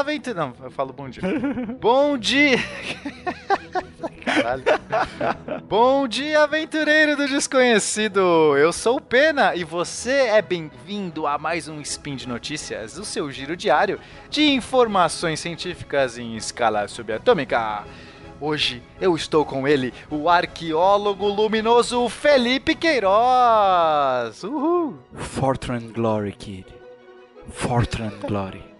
Aventureiro. Não, eu falo bom dia. bom dia. Caralho. bom dia, aventureiro do desconhecido. Eu sou o Pena e você é bem-vindo a mais um Spin de Notícias, o seu giro diário de informações científicas em escala subatômica. Hoje eu estou com ele, o arqueólogo luminoso Felipe Queiroz. Uhul! Fortran Glory, kid. Fortran Glory.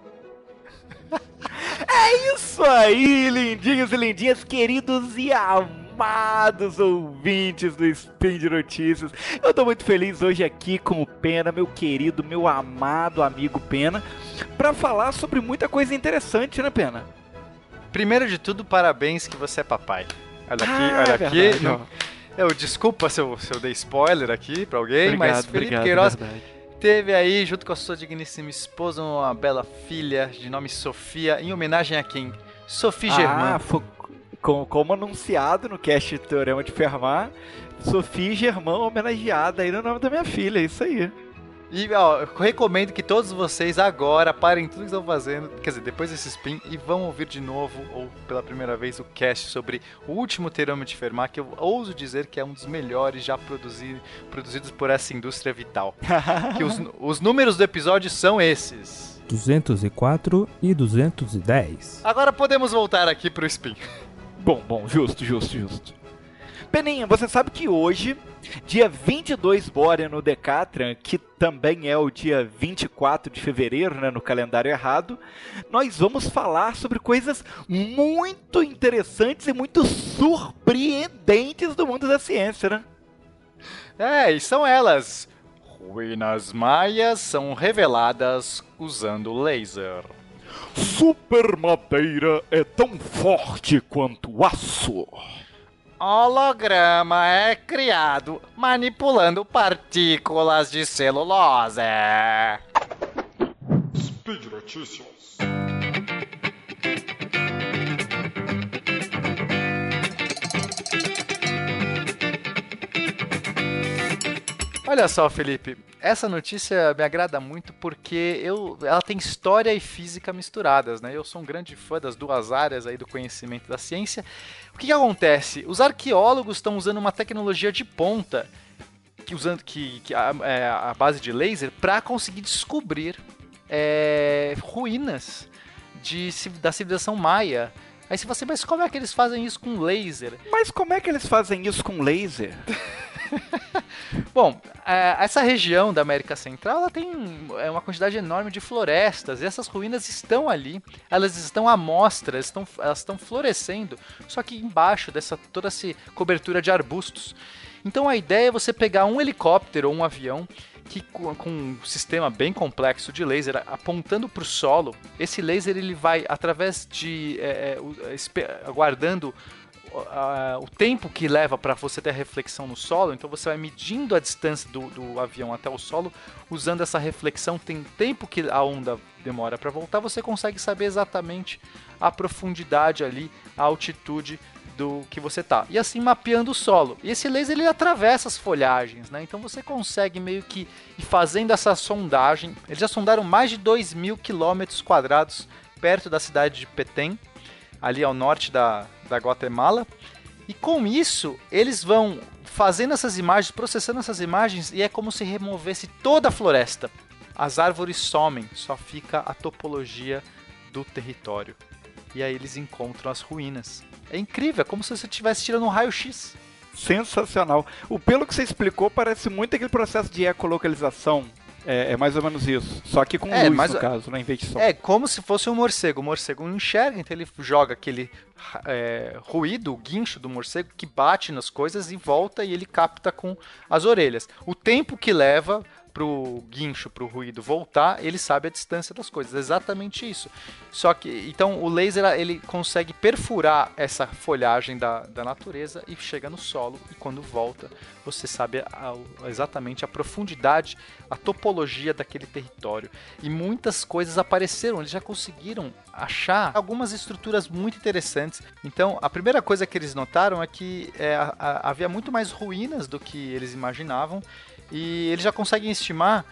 É isso aí, lindinhos e lindinhas, queridos e amados ouvintes do Spin de Notícias. Eu tô muito feliz hoje aqui com o Pena, meu querido, meu amado amigo Pena, para falar sobre muita coisa interessante, né, Pena? Primeiro de tudo, parabéns que você é papai. Olha aqui, Ah, olha é aqui. verdade, Não-. Eu desculpa se eu, se eu dei spoiler aqui pra alguém, Obrigado, mas Felipe obrigado, Queiroz verdade. Teve aí, junto com a sua digníssima esposa, uma bela filha de nome Sofia, em homenagem a quem? Sophie Ah, Germain. foi como, como anunciado no cast Teorema de Fermat, Sophie Germain homenageada aí no nome da minha filha, é isso aí. E ó, eu recomendo que todos vocês agora parem tudo que estão fazendo, quer dizer, depois desse spin, e vão ouvir de novo, ou pela primeira vez, o cast sobre o último Teorema de Fermat, que eu ouso dizer que é um dos melhores já produzi- produzidos por essa indústria vital. que os, os números do episódio são esses. 204 e 210. Agora podemos voltar aqui pro spin. Bom, bom, justo, justo, justo. Peninha, você sabe que hoje, dia 22 Borean no Decatran, que também é o dia 24 de fevereiro, né, no calendário errado, nós vamos falar sobre coisas muito interessantes e muito surpreendentes do mundo da ciência, né? É, e são elas. Ruínas maias são reveladas usando laser. Super madeira é tão forte quanto aço. Holograma é criado manipulando partículas de celulose. Speed Notícias. Olha só, Felipe, essa notícia me agrada muito porque eu, ela tem história e física misturadas, né? Eu sou um grande fã das duas áreas aí do conhecimento da ciência. O que, que acontece? Os arqueólogos estão usando uma tecnologia de ponta, que usando que, que a, é, a base de laser, para conseguir descobrir é, ruínas de, da civilização maia. Aí se você, mas como é que eles fazem isso com laser? Mas como é que eles fazem isso com laser? Bom, é, essa região da América Central ela tem é, uma quantidade enorme de florestas e essas ruínas estão ali, elas estão à mostra, estão, elas estão florescendo, só que embaixo dessa toda essa cobertura de arbustos. Então a ideia é você pegar um helicóptero ou um avião que com, um sistema bem complexo de laser apontando para o solo, esse laser ele vai através de é, é, o- espe- aguardando a- o tempo que leva para você ter a reflexão no solo, então você vai medindo a distância do, do avião até o solo, usando essa reflexão, tem tempo que a onda demora para voltar, você consegue saber exatamente a profundidade ali, a altitude do que você tá. E assim mapeando o solo. E esse laser ele atravessa as folhagens, né? Então você consegue meio que ir fazendo essa sondagem. Eles já sondaram mais de 2 mil quilômetros quadrados perto da cidade de Petén, ali ao norte da, da Guatemala. E com isso, eles vão fazendo essas imagens, processando essas imagens, e é como se removesse toda a floresta. As árvores somem, só fica a topologia do território. E aí eles encontram as ruínas. É incrível, é como se você estivesse tirando um raio-x. Sensacional. O pelo que você explicou parece muito aquele processo de ecolocalização. É, é mais ou menos isso. Só que com É, luz, mas- no caso, vez de som. É como se fosse um morcego. O morcego não enxerga, então ele joga aquele é, ruído, o guincho do morcego, que bate nas coisas e volta e ele capta com as orelhas. O tempo que leva pro guincho, pro ruído voltar, ele sabe a distância das coisas. É exatamente isso. Só que, então, o laser ele consegue perfurar essa folhagem da, da natureza e chega no solo. E quando volta, você sabe a- a- exatamente a profundidade, a topologia daquele território. E muitas coisas apareceram, eles já conseguiram achar algumas estruturas muito interessantes. Então, a primeira coisa que eles notaram é que é, a- havia muito mais ruínas do que eles imaginavam. E eles já conseguem estimar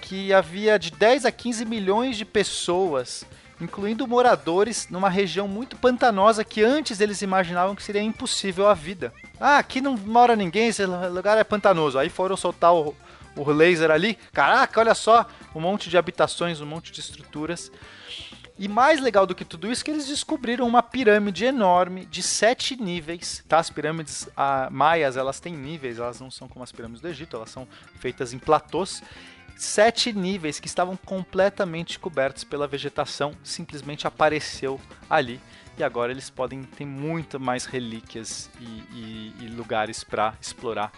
que havia de 10 a 15 milhões de pessoas incluindo moradores numa região muito pantanosa que antes eles imaginavam que seria impossível a vida. Ah, aqui não mora ninguém, esse lugar é pantanoso. Aí foram soltar o, o laser ali. Caraca, olha só, um monte de habitações, um monte de estruturas. E mais legal do que tudo isso, é que eles descobriram uma pirâmide enorme de sete níveis. Tá? As pirâmides a, maias, elas têm níveis, elas não são como as pirâmides do Egito, elas são feitas em platôs. Sete níveis que estavam completamente cobertos pela vegetação, simplesmente apareceu ali. E agora eles podem ter muito mais relíquias e, e, e lugares para explorar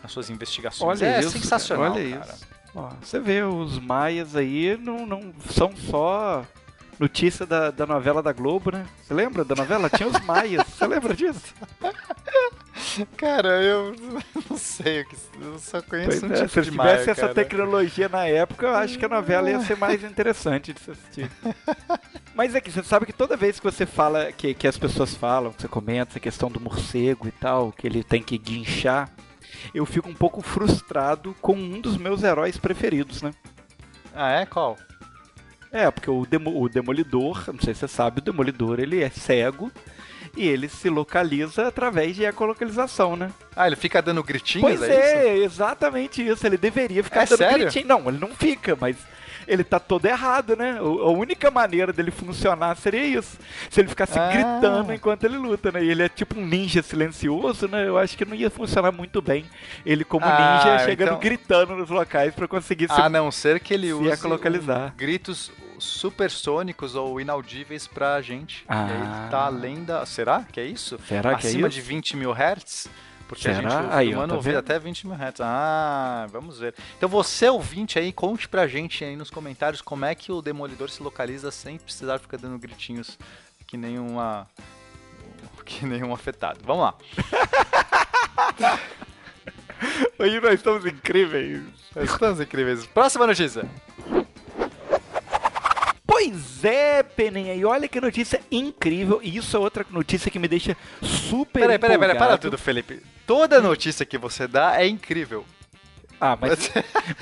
nas suas investigações. Olha é isso, sensacional. Olha cara. isso. Ó, você vê, os maias aí não, não são só notícia da, da novela da Globo, né? Você lembra da novela? Tinha os maias. Você lembra disso? Cara, eu não sei, eu só conheço Pois um é, tipo se tivesse maia, essa cara. tecnologia na época, eu acho que a novela ia ser mais interessante de se assistir. Mas é que você sabe que toda vez que você fala, que, que as pessoas falam, que você comenta essa questão do morcego e tal, que ele tem que guinchar, eu fico um pouco frustrado com um dos meus heróis preferidos, né? Ah, é? Qual? É, porque o, demo, o Demolidor, não sei se você sabe, o Demolidor ele é cego e ele se localiza através de ecolocalização, né? Ah, ele fica dando gritinhos, Pois é, é, exatamente isso. Ele deveria ficar É dando sério? gritinho. Não, ele não fica, mas ele tá todo errado, né? A única maneira dele funcionar seria isso. Se ele ficasse Ah. gritando enquanto ele luta, né? E ele é tipo um ninja silencioso, né? Eu acho que não ia funcionar muito bem. Ele como Ah, ninja chegando então- gritando nos locais pra conseguir se A não ser que ele se use ecolocalizar. um- gritos supersônicos ou inaudíveis pra gente. Ah. E aí ele tá além da... Será que é isso? Será que é Acima isso? de 20 mil hertz? Porque a Será? gente, o Aí, ó, humano tá ouve até 20 mil hertz. Ah, vamos ver. Então você, ouvinte aí, conte pra gente aí nos comentários como é que o Demolidor se localiza sem precisar ficar dando gritinhos que nem uma... Que nem um afetado. Vamos lá. Hoje nós estamos incríveis. Estamos incríveis. Próxima notícia. Pois é, Peninha, e olha que notícia incrível. E isso é outra notícia que me deixa super Peraí, peraí, peraí, para tudo, Felipe. Toda notícia que você dá é incrível. Ah, mas,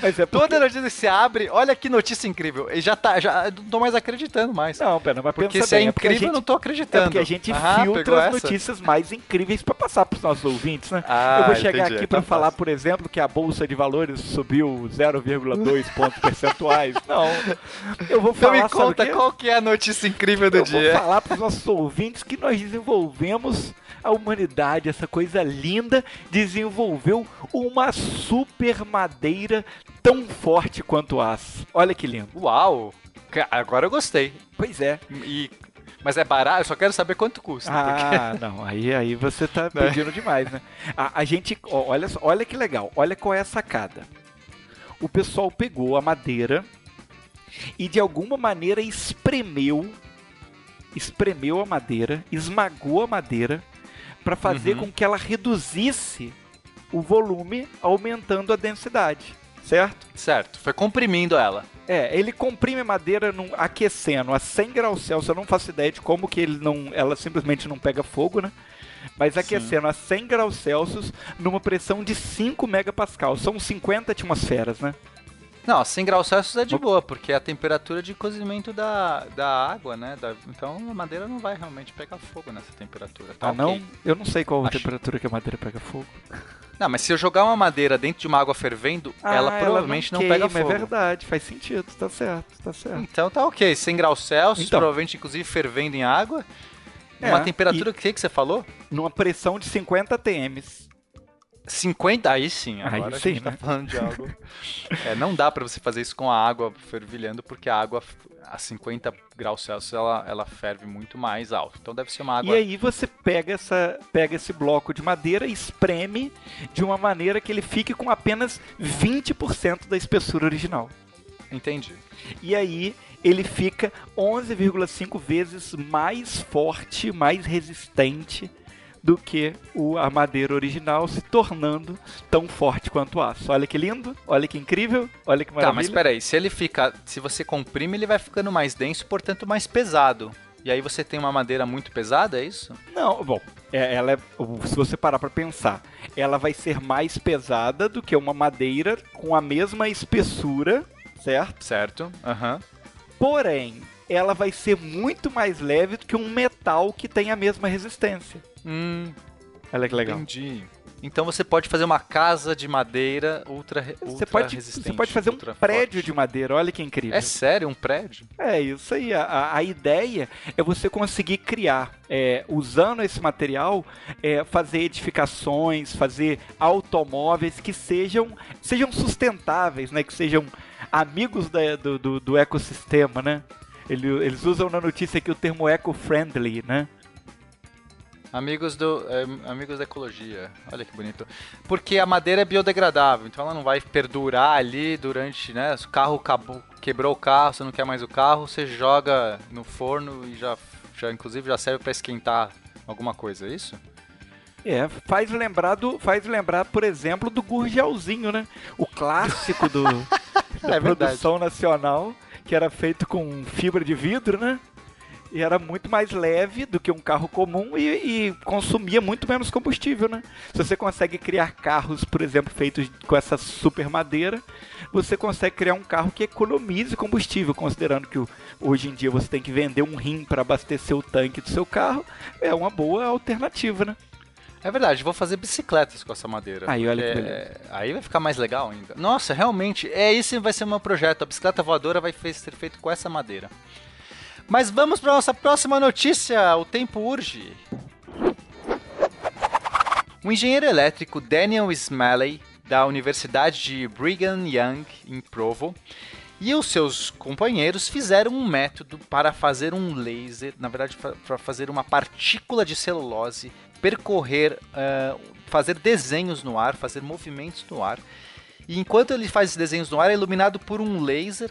mas é porque... Toda notícia que você abre, olha que notícia incrível. E já tá, já eu não tô mais acreditando mais. Não, pera, mas porque se é bem, é incrível, eu gente- não tô É acreditando. porque a gente Ah, filtra as essa? notícias mais incríveis pra passar pros nossos ouvintes, né? Ah, eu vou chegar entendi, aqui pra então falar, passa. por exemplo, que a bolsa de valores subiu 0,2 pontos percentuais. Não. Eu vou Então falar me sabe o conta qual que é a notícia incrível do Eu dia. vou falar pros nossos ouvintes que nós desenvolvemos a humanidade, essa coisa linda, desenvolveu uma super madeira tão forte quanto aço. Olha que lindo. Uau! Agora eu gostei. Pois é. E... Mas é barato, eu só quero saber quanto custa. porque- Ah, não, aí, aí você tá pedindo demais, né? A, a gente, ó, olha, olha que legal, olha qual é a sacada. O pessoal pegou a madeira e de alguma maneira espremeu, espremeu a madeira, esmagou a madeira para fazer Uhum. com que ela reduzisse o volume, aumentando a densidade, certo? Certo, foi comprimindo ela. É, ele comprime a madeira num, aquecendo a 100 graus Celsius. Eu não faço ideia de como que ele não, ela simplesmente não pega fogo, né? Mas aquecendo a 100 graus Celsius numa pressão de 5 megapascal. São 50 atmosferas, né? Não, 100 graus Celsius é de Não- boa, porque é a temperatura de cozimento da, da água, né? Da- então a madeira não vai realmente pegar fogo nessa temperatura. Tá ah, não? ok. Eu não sei qual a Acho- temperatura que a madeira pega fogo. Não, mas se eu jogar uma madeira dentro de uma água fervendo, Ah, ela provavelmente não, pega queima, fogo. É verdade, faz sentido, tá certo, tá certo. Então tá ok, 100 graus Celsius, Então. provavelmente inclusive fervendo em água. É, uma temperatura, o que, que você falou? Numa pressão de 50 TMs. 50, aí sim, Aí agora sim, a gente tá né? falando de algo. É, não dá pra você fazer isso com a água fervilhando, porque a água a 50 graus Celsius ela, ela ferve muito mais alto. Então deve ser uma água. E aí você pega, essa, pega esse bloco de madeira e espreme de uma maneira que ele fique com apenas 20% da espessura original. Entendi. E aí ele fica 11,5 vezes mais forte, mais resistente do que o, a madeira original, se tornando tão forte quanto o aço. Olha que lindo, olha que incrível, olha que Tá, maravilha. mas peraí, se ele fica. Se você comprime, ele vai ficando mais denso, portanto mais pesado. E aí você tem uma madeira muito pesada, é isso? Não, bom, é- ela é, se você parar pra pensar, ela vai ser mais pesada do que uma madeira com a mesma espessura, certo? Certo. Aham. Porém, ela vai ser muito mais leve que um metal que tem a mesma resistência. Hum, Olha que legal. entendi. Então você pode fazer uma casa de madeira ultra, re- Você ultra pode, resistente. você pode fazer um ultra prédio forte. de madeira, olha que incrível. É sério, um prédio? É isso aí. A- A, a ideia é você conseguir criar, é, usando esse material, é, fazer edificações, fazer automóveis que sejam, sejam sustentáveis, né? Que sejam amigos da- do, do, do ecossistema, né? Ele- Eles usam na notícia aqui o termo eco-friendly, né? Amigos do é, amigos da ecologia. Olha que bonito. Porque a madeira é biodegradável, então ela não vai perdurar ali durante, né? Se o carro acabou, quebrou o carro, você não quer mais o carro, você joga no forno e já, já inclusive já serve para esquentar alguma coisa, é isso? É, faz lembrar, do, faz lembrar, por exemplo, do Gurgelzinho, né? O clássico do, da É produção nacional, que era feito com fibra de vidro, né? E era muito mais leve do que um carro comum e, e consumia muito menos combustível, né? Se você consegue criar carros, por exemplo, feitos com essa super madeira, você consegue criar um carro que economize combustível, considerando que hoje em dia você tem que vender um rim para abastecer o tanque do seu carro, é uma boa alternativa, né? É verdade, vou fazer bicicletas com essa madeira. Aí, olha que beleza. é, Aí vai ficar mais legal ainda. Nossa, realmente, é esse vai ser o meu projeto. A bicicleta voadora vai ser feita com essa madeira. Mas vamos para nossa próxima notícia. O tempo urge. O engenheiro elétrico Daniel Smalley, da Universidade de Brigham Young, em Provo, e os seus companheiros fizeram um método para fazer um laser, na verdade, para fazer uma partícula de celulose percorrer, ah, fazer desenhos no ar, fazer movimentos no ar. E enquanto ele faz desenhos no ar, é iluminado por um laser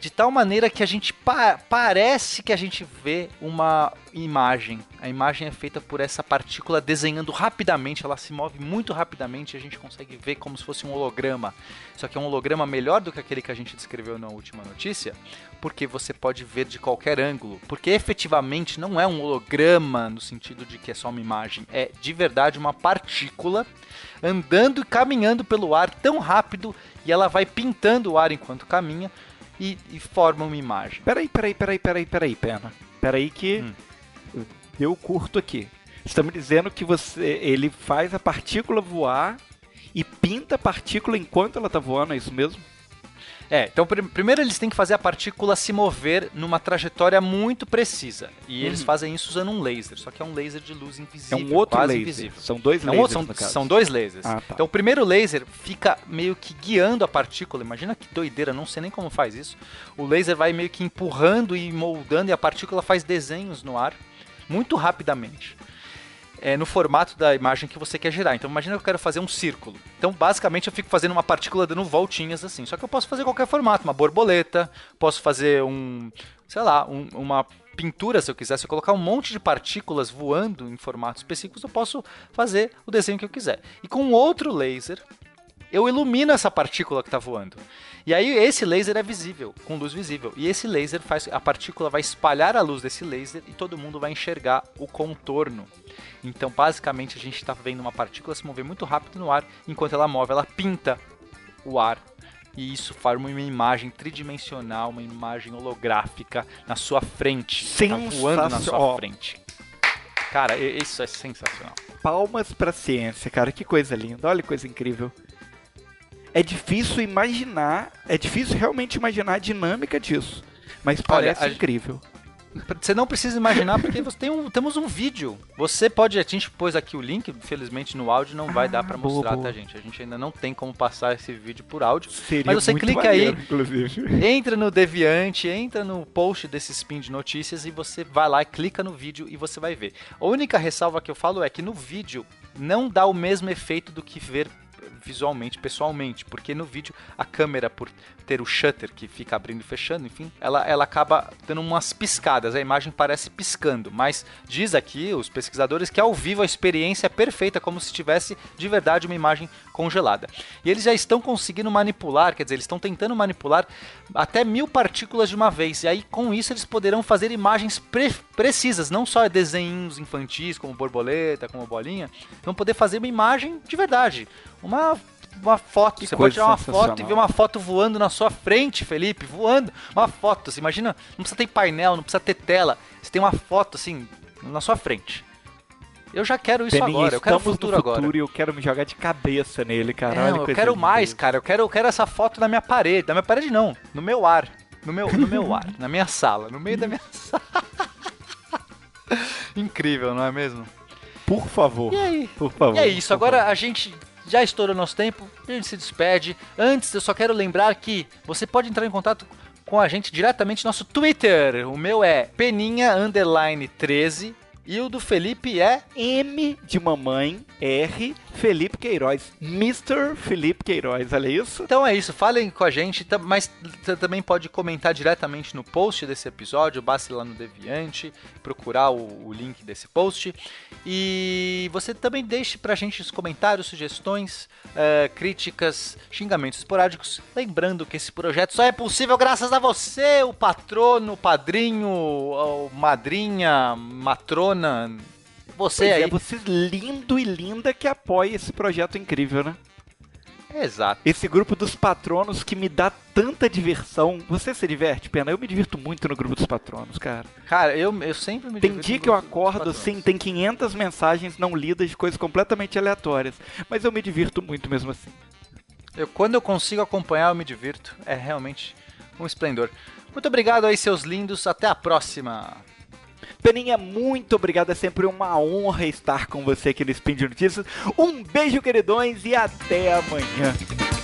de tal maneira que a gente pa- parece que a gente vê uma imagem. A imagem é feita por essa partícula desenhando rapidamente, ela se move muito rapidamente e a gente consegue ver como se fosse um holograma. Só que é um holograma melhor do que aquele que a gente descreveu na última notícia, porque você pode ver de qualquer ângulo. Porque efetivamente não é um holograma no sentido de que é só uma imagem, é de verdade uma partícula andando e caminhando pelo ar tão rápido e ela vai pintando o ar enquanto caminha e, e forma uma imagem. Peraí, peraí, peraí, peraí, peraí, Pena. Peraí que Hum. deu curto aqui. Estamos dizendo que você, ele faz a partícula voar e pinta a partícula enquanto ela tá voando, é isso mesmo? É, então prim- primeiro eles têm que fazer a partícula se mover numa trajetória muito precisa. E eles fazem isso usando um laser, só que é um laser de luz É invisível. um outro laser. invisível. São dois É um lasers outro- são, são dois lasers. Ah, tá. Então o primeiro laser fica meio que guiando a partícula. Imagina que doideira, não sei nem como faz isso. O laser vai meio que empurrando e moldando e a partícula faz desenhos no ar muito rapidamente. É, no formato da imagem que você quer gerar. Então imagina que eu quero fazer um círculo. Então basicamente eu fico fazendo uma partícula dando voltinhas assim. Só que eu posso fazer qualquer formato, uma borboleta, posso fazer um, sei lá, um- uma pintura se eu quiser. Se eu colocar um monte de partículas voando em formatos específicos, eu posso fazer o desenho que eu quiser. E com outro laser, eu ilumino essa partícula que está voando. E aí esse laser é visível, com luz visível. E esse laser faz a partícula vai espalhar a luz desse laser e todo mundo vai enxergar o contorno. Então, basicamente, a gente está vendo uma partícula se mover muito rápido no ar, enquanto ela move, ela pinta o ar. E isso forma uma imagem tridimensional, uma imagem holográfica na sua frente. Tá voando na sua Sensacional. frente. Cara, isso é sensacional. Palmas pra ciência, cara. Que coisa linda. Olha que coisa incrível. É difícil imaginar, é difícil realmente imaginar a dinâmica disso. Mas parece a- incrível. Você não precisa imaginar porque você tem um, temos um vídeo. Você pode, a gente pôs aqui o link, infelizmente no áudio não vai Ah, dar pra boa, mostrar, boa. tá gente? A gente ainda não tem como passar esse vídeo por áudio. Seria Mas você clica aí. inclusive. Entra no Deviante, entra no post desse spin de notícias e você vai lá, clica no vídeo e você vai ver. A única ressalva que eu falo é que no vídeo não dá o mesmo efeito do que ver visualmente, pessoalmente, porque no vídeo a câmera, por ter o shutter que fica abrindo e fechando, enfim, ela, ela acaba dando umas piscadas, a imagem parece piscando, mas diz aqui os pesquisadores que ao vivo a experiência é perfeita, como se tivesse de verdade uma imagem congelada. E eles já estão conseguindo manipular, quer dizer, eles estão tentando manipular até mil partículas de uma vez, e aí com isso eles poderão fazer imagens pre- precisas, não só desenhos infantis como borboleta, como bolinha, vão poder fazer uma imagem de verdade, uma uma foto. Que você coisa pode tirar uma foto e ver uma foto voando na sua frente, Felipe, voando. Uma foto, você imagina, não precisa ter painel, não precisa ter tela. Você tem uma foto assim na sua frente. Eu já quero isso Peninha, agora, eu quero o futuro, futuro agora. e eu quero me jogar de cabeça nele, cara. É, não, eu quero mais, isso. cara. Eu quero, eu quero essa foto na minha parede. Na minha parede não, no meu ar. No meu, no meu ar, na minha sala, no meio da minha sala. Incrível, não é mesmo? Por favor. E aí? Por favor. E é isso, agora favor. a gente já estourou nosso tempo, a gente se despede. Antes, eu só quero lembrar que você pode entrar em contato com a gente diretamente no nosso Twitter. O meu é peninha underline 13 e o do Felipe é M de mamãe, R, Felipe Queiroz. Mr. Felipe Queiroz, olha isso? Então é isso, falem com a gente, mas você também pode comentar diretamente no post desse episódio, basta ir lá no Deviante, procurar o, o link desse post. E você também deixe pra gente os comentários, sugestões, eh, críticas, xingamentos esporádicos. Lembrando que esse projeto só é possível graças a você, o patrono, o padrinho, o madrinha, matrona, você Pois aí. é, você lindo e linda que apoia esse projeto incrível, né? Exato. Esse grupo dos patronos que me dá tanta diversão. Você se diverte, Pena? Eu me divirto muito no grupo dos patronos, cara. Cara, eu, eu sempre me Tem dia que eu acordo assim, tem 500 mensagens não lidas de coisas completamente aleatórias. Mas eu me divirto muito mesmo assim. Eu, quando eu consigo acompanhar, eu me divirto. É realmente um esplendor. Muito obrigado aí, seus lindos. Até a próxima. Peninha, muito obrigado. É sempre uma honra estar com você aqui no Spin de Notícias. Um beijo, queridões, e até amanhã.